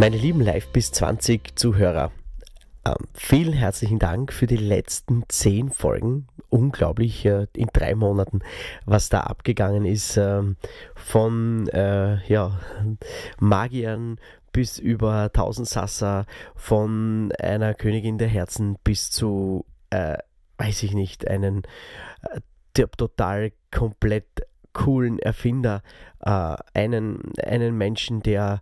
Meine lieben Live bis 20 Zuhörer, ähm, vielen herzlichen Dank für die letzten 10 Folgen. Unglaublich äh, in drei Monaten, was da abgegangen ist. Ähm, von äh, ja, Magiern bis über 1000 Sassa, von einer Königin der Herzen bis zu, äh, weiß ich nicht, einen äh, total komplett coolen Erfinder, äh, einen, einen Menschen, der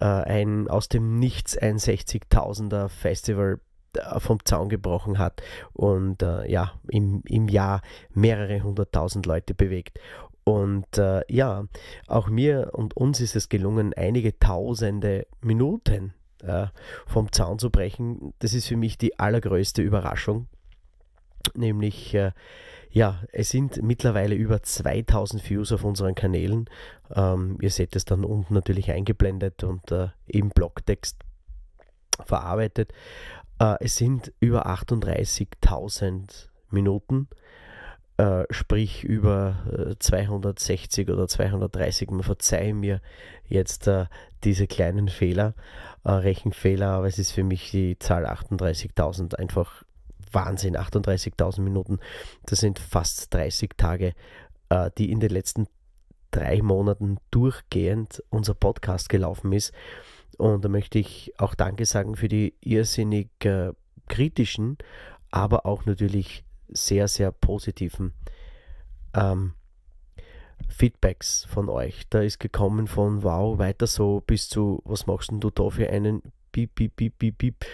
äh, ein aus dem Nichts ein 60.000er Festival äh, vom Zaun gebrochen hat und äh, ja, im, im Jahr mehrere hunderttausend Leute bewegt. Und äh, ja, auch mir und uns ist es gelungen, einige tausende Minuten äh, vom Zaun zu brechen. Das ist für mich die allergrößte Überraschung. Nämlich äh, ja, es sind mittlerweile über 2000 Views auf unseren Kanälen. Ähm, ihr seht es dann unten natürlich eingeblendet und äh, im Blogtext verarbeitet. Äh, es sind über 38.000 Minuten, äh, sprich über 260 äh, oder 230. Man verzeihe mir jetzt äh, diese kleinen Fehler, Rechenfehler, aber es ist für mich die Zahl 38.000 einfach Wahnsinn, 38.000 Minuten. Das sind fast 30 Tage, äh, die in den letzten drei Monaten durchgehend unser Podcast gelaufen ist. Und da möchte ich auch Danke sagen für die irrsinnig äh, kritischen, aber auch natürlich sehr, sehr positiven ähm, Feedbacks von euch. Da ist gekommen von wow, weiter so bis zu was machst denn du da für einen Piep, Piep, Piep, Piep, Piep.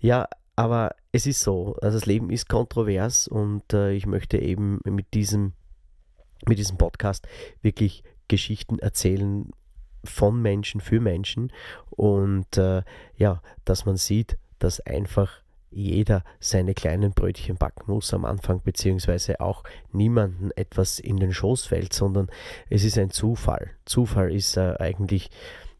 Ja, aber es ist so, also das Leben ist kontrovers und äh, ich möchte eben mit diesem, mit diesem Podcast wirklich Geschichten erzählen von Menschen für Menschen und äh, ja, dass man sieht, dass einfach jeder seine kleinen Brötchen backen muss am Anfang, beziehungsweise auch niemanden etwas in den Schoß fällt, sondern es ist ein Zufall. Zufall ist äh, eigentlich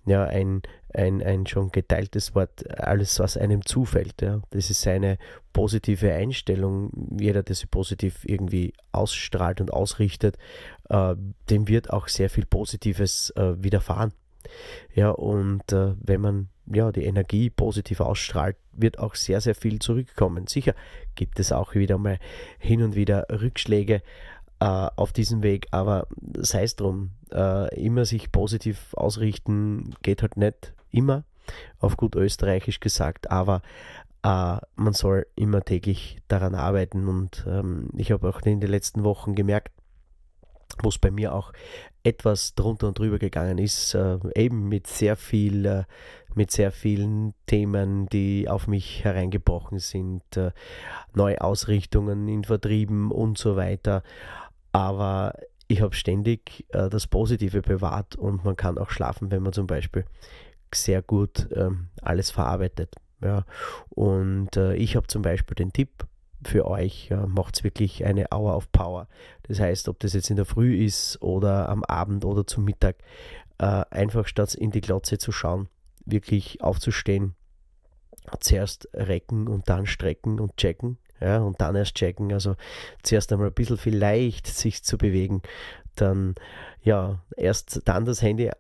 ja, ein, ein, ein schon geteiltes Wort, alles, was einem zufällt. Ja. Das ist eine positive Einstellung. Jeder, der sie positiv irgendwie ausstrahlt und ausrichtet, äh, dem wird auch sehr viel Positives äh, widerfahren. Ja, und äh, wenn man ja, die Energie positiv ausstrahlt, wird auch sehr, sehr viel zurückkommen. Sicher gibt es auch wieder mal hin und wieder Rückschläge, äh, auf diesem Weg, aber sei es drum, äh, immer sich positiv ausrichten geht halt nicht immer, auf gut österreichisch gesagt, aber äh, man soll immer täglich daran arbeiten und ähm, ich habe auch in den letzten Wochen gemerkt, wo es bei mir auch etwas drunter und drüber gegangen ist, äh, eben mit sehr viel, äh, mit sehr vielen Themen, die auf mich hereingebrochen sind, äh, Neuausrichtungen in Vertrieben und so weiter aber ich habe ständig äh, das Positive bewahrt und man kann auch schlafen, wenn man zum Beispiel sehr gut ähm, alles verarbeitet. Ja. Und äh, ich habe zum Beispiel den Tipp für euch, äh, macht wirklich eine Hour of Power. Das heißt, ob das jetzt in der Früh ist oder am Abend oder zum Mittag, äh, einfach statt in die Glotze zu schauen, wirklich aufzustehen, zuerst recken und dann strecken und checken ja, und dann erst checken. Also zuerst einmal ein bisschen vielleicht sich zu bewegen, dann ja, erst dann das Handy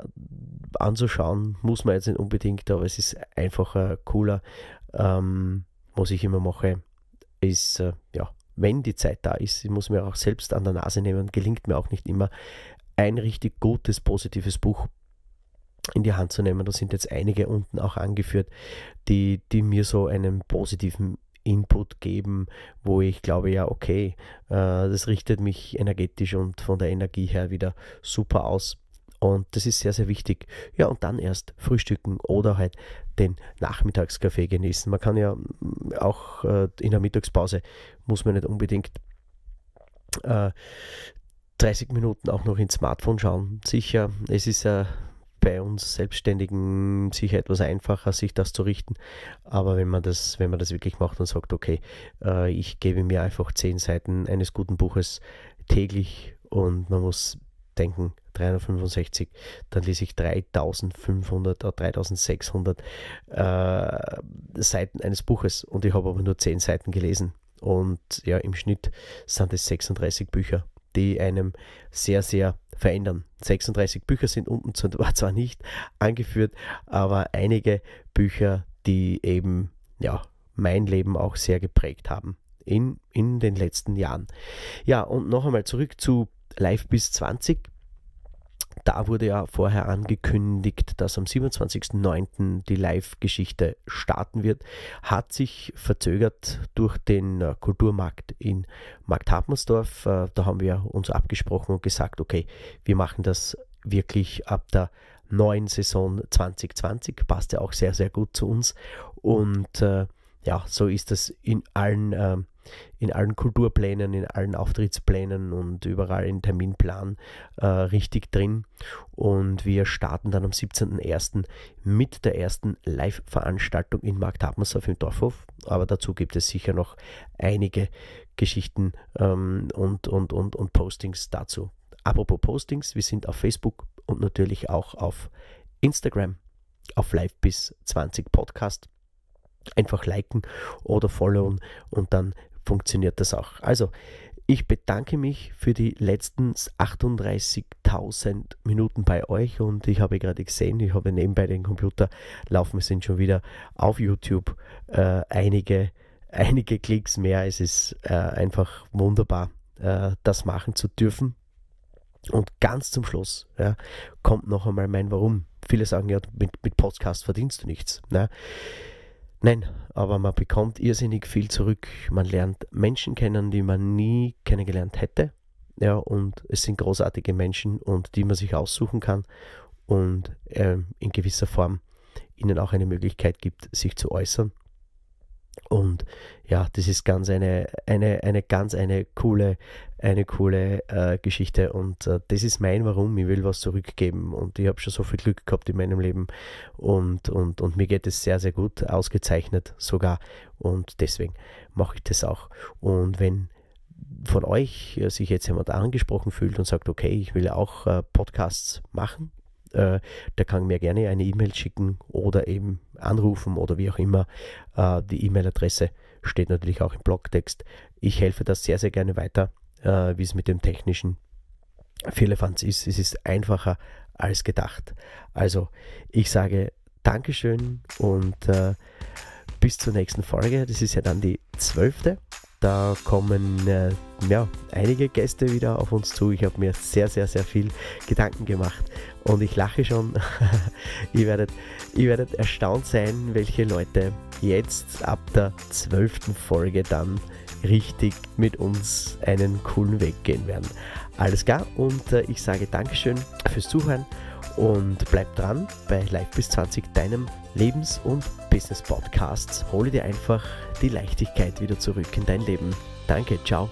anzuschauen, muss man jetzt nicht unbedingt, aber es ist einfacher, cooler. Ähm, was ich immer mache, ist, äh, ja, wenn die Zeit da ist, ich muss mir auch selbst an der Nase nehmen, gelingt mir auch nicht immer, ein richtig gutes, positives Buch in die Hand zu nehmen. Da sind jetzt einige unten auch angeführt, die, die mir so einen positiven Input geben, wo ich glaube, ja, okay, äh, das richtet mich energetisch und von der Energie her wieder super aus. Und das ist sehr, sehr wichtig. Ja, und dann erst frühstücken oder halt den Nachmittagskaffee genießen. Man kann ja mm, auch äh, in der Mittagspause, muss man nicht unbedingt äh, 30 Minuten auch noch ins Smartphone schauen. Sicher, es ist äh, bei uns Selbstständigen sicher etwas einfacher, sich das zu richten. Aber wenn man das, wenn man das wirklich macht und sagt, okay, äh, ich gebe mir einfach zehn Seiten eines guten Buches täglich und man muss denken, 365, dann lese ich 3500 oder 3600 äh, Seiten eines Buches und ich habe aber nur 10 Seiten gelesen. Und ja, im Schnitt sind es 36 Bücher, die einem sehr, sehr verändern. 36 Bücher sind unten zwar nicht angeführt, aber einige Bücher, die eben ja, mein Leben auch sehr geprägt haben in, in den letzten Jahren. Ja, und noch einmal zurück zu Live bis 20. Da wurde ja vorher angekündigt, dass am 27.09. die Live-Geschichte starten wird. Hat sich verzögert durch den äh, Kulturmarkt in Markt Hartmannsdorf. Äh, da haben wir uns abgesprochen und gesagt, okay, wir machen das wirklich ab der neuen Saison 2020. Passt ja auch sehr, sehr gut zu uns. Und äh, ja, so ist das in allen äh, in allen Kulturplänen, in allen Auftrittsplänen und überall im Terminplan äh, richtig drin. Und wir starten dann am 17.01. mit der ersten Live-Veranstaltung in Markt Hartmannsdorf im Dorfhof. Aber dazu gibt es sicher noch einige Geschichten ähm, und, und, und, und Postings dazu. Apropos Postings, wir sind auf Facebook und natürlich auch auf Instagram auf Live bis 20 Podcast einfach liken oder followen und dann funktioniert das auch. Also, ich bedanke mich für die letzten 38.000 Minuten bei euch und ich habe gerade gesehen, ich habe nebenbei den Computer laufen, wir sind schon wieder auf YouTube äh, einige, einige Klicks mehr. Es ist äh, einfach wunderbar, äh, das machen zu dürfen. Und ganz zum Schluss ja, kommt noch einmal mein Warum. Viele sagen ja, mit, mit Podcast verdienst du nichts. Ne? Nein, aber man bekommt irrsinnig viel zurück. Man lernt Menschen kennen, die man nie kennengelernt hätte. Ja, und es sind großartige Menschen und die man sich aussuchen kann und äh, in gewisser Form ihnen auch eine Möglichkeit gibt, sich zu äußern. Und ja, das ist ganz eine, eine, eine ganz eine coole, eine coole äh, Geschichte. Und äh, das ist mein Warum. Ich will was zurückgeben. Und ich habe schon so viel Glück gehabt in meinem Leben. Und, und, und mir geht es sehr, sehr gut, ausgezeichnet sogar. Und deswegen mache ich das auch. Und wenn von euch äh, sich jetzt jemand angesprochen fühlt und sagt, okay, ich will auch äh, Podcasts machen, äh, der kann mir gerne eine E-Mail schicken oder eben anrufen oder wie auch immer. Äh, die E-Mail-Adresse steht natürlich auch im Blogtext. Ich helfe das sehr, sehr gerne weiter, äh, wie es mit dem technischen Firlefanz ist. Es ist einfacher als gedacht. Also ich sage Dankeschön und bis zur nächsten Folge. Das ist ja dann die zwölfte. Da kommen äh, ja, einige Gäste wieder auf uns zu. Ich habe mir sehr, sehr, sehr viel Gedanken gemacht und ich lache schon. ihr, werdet, ihr werdet erstaunt sein, welche Leute jetzt ab der zwölften Folge dann richtig mit uns einen coolen Weg gehen werden. Alles klar und äh, ich sage Dankeschön fürs Zuhören und bleib dran bei Live bis 20, deinem Lebens- und Business-Podcast. Hole dir einfach die Leichtigkeit wieder zurück in dein Leben. Danke, ciao.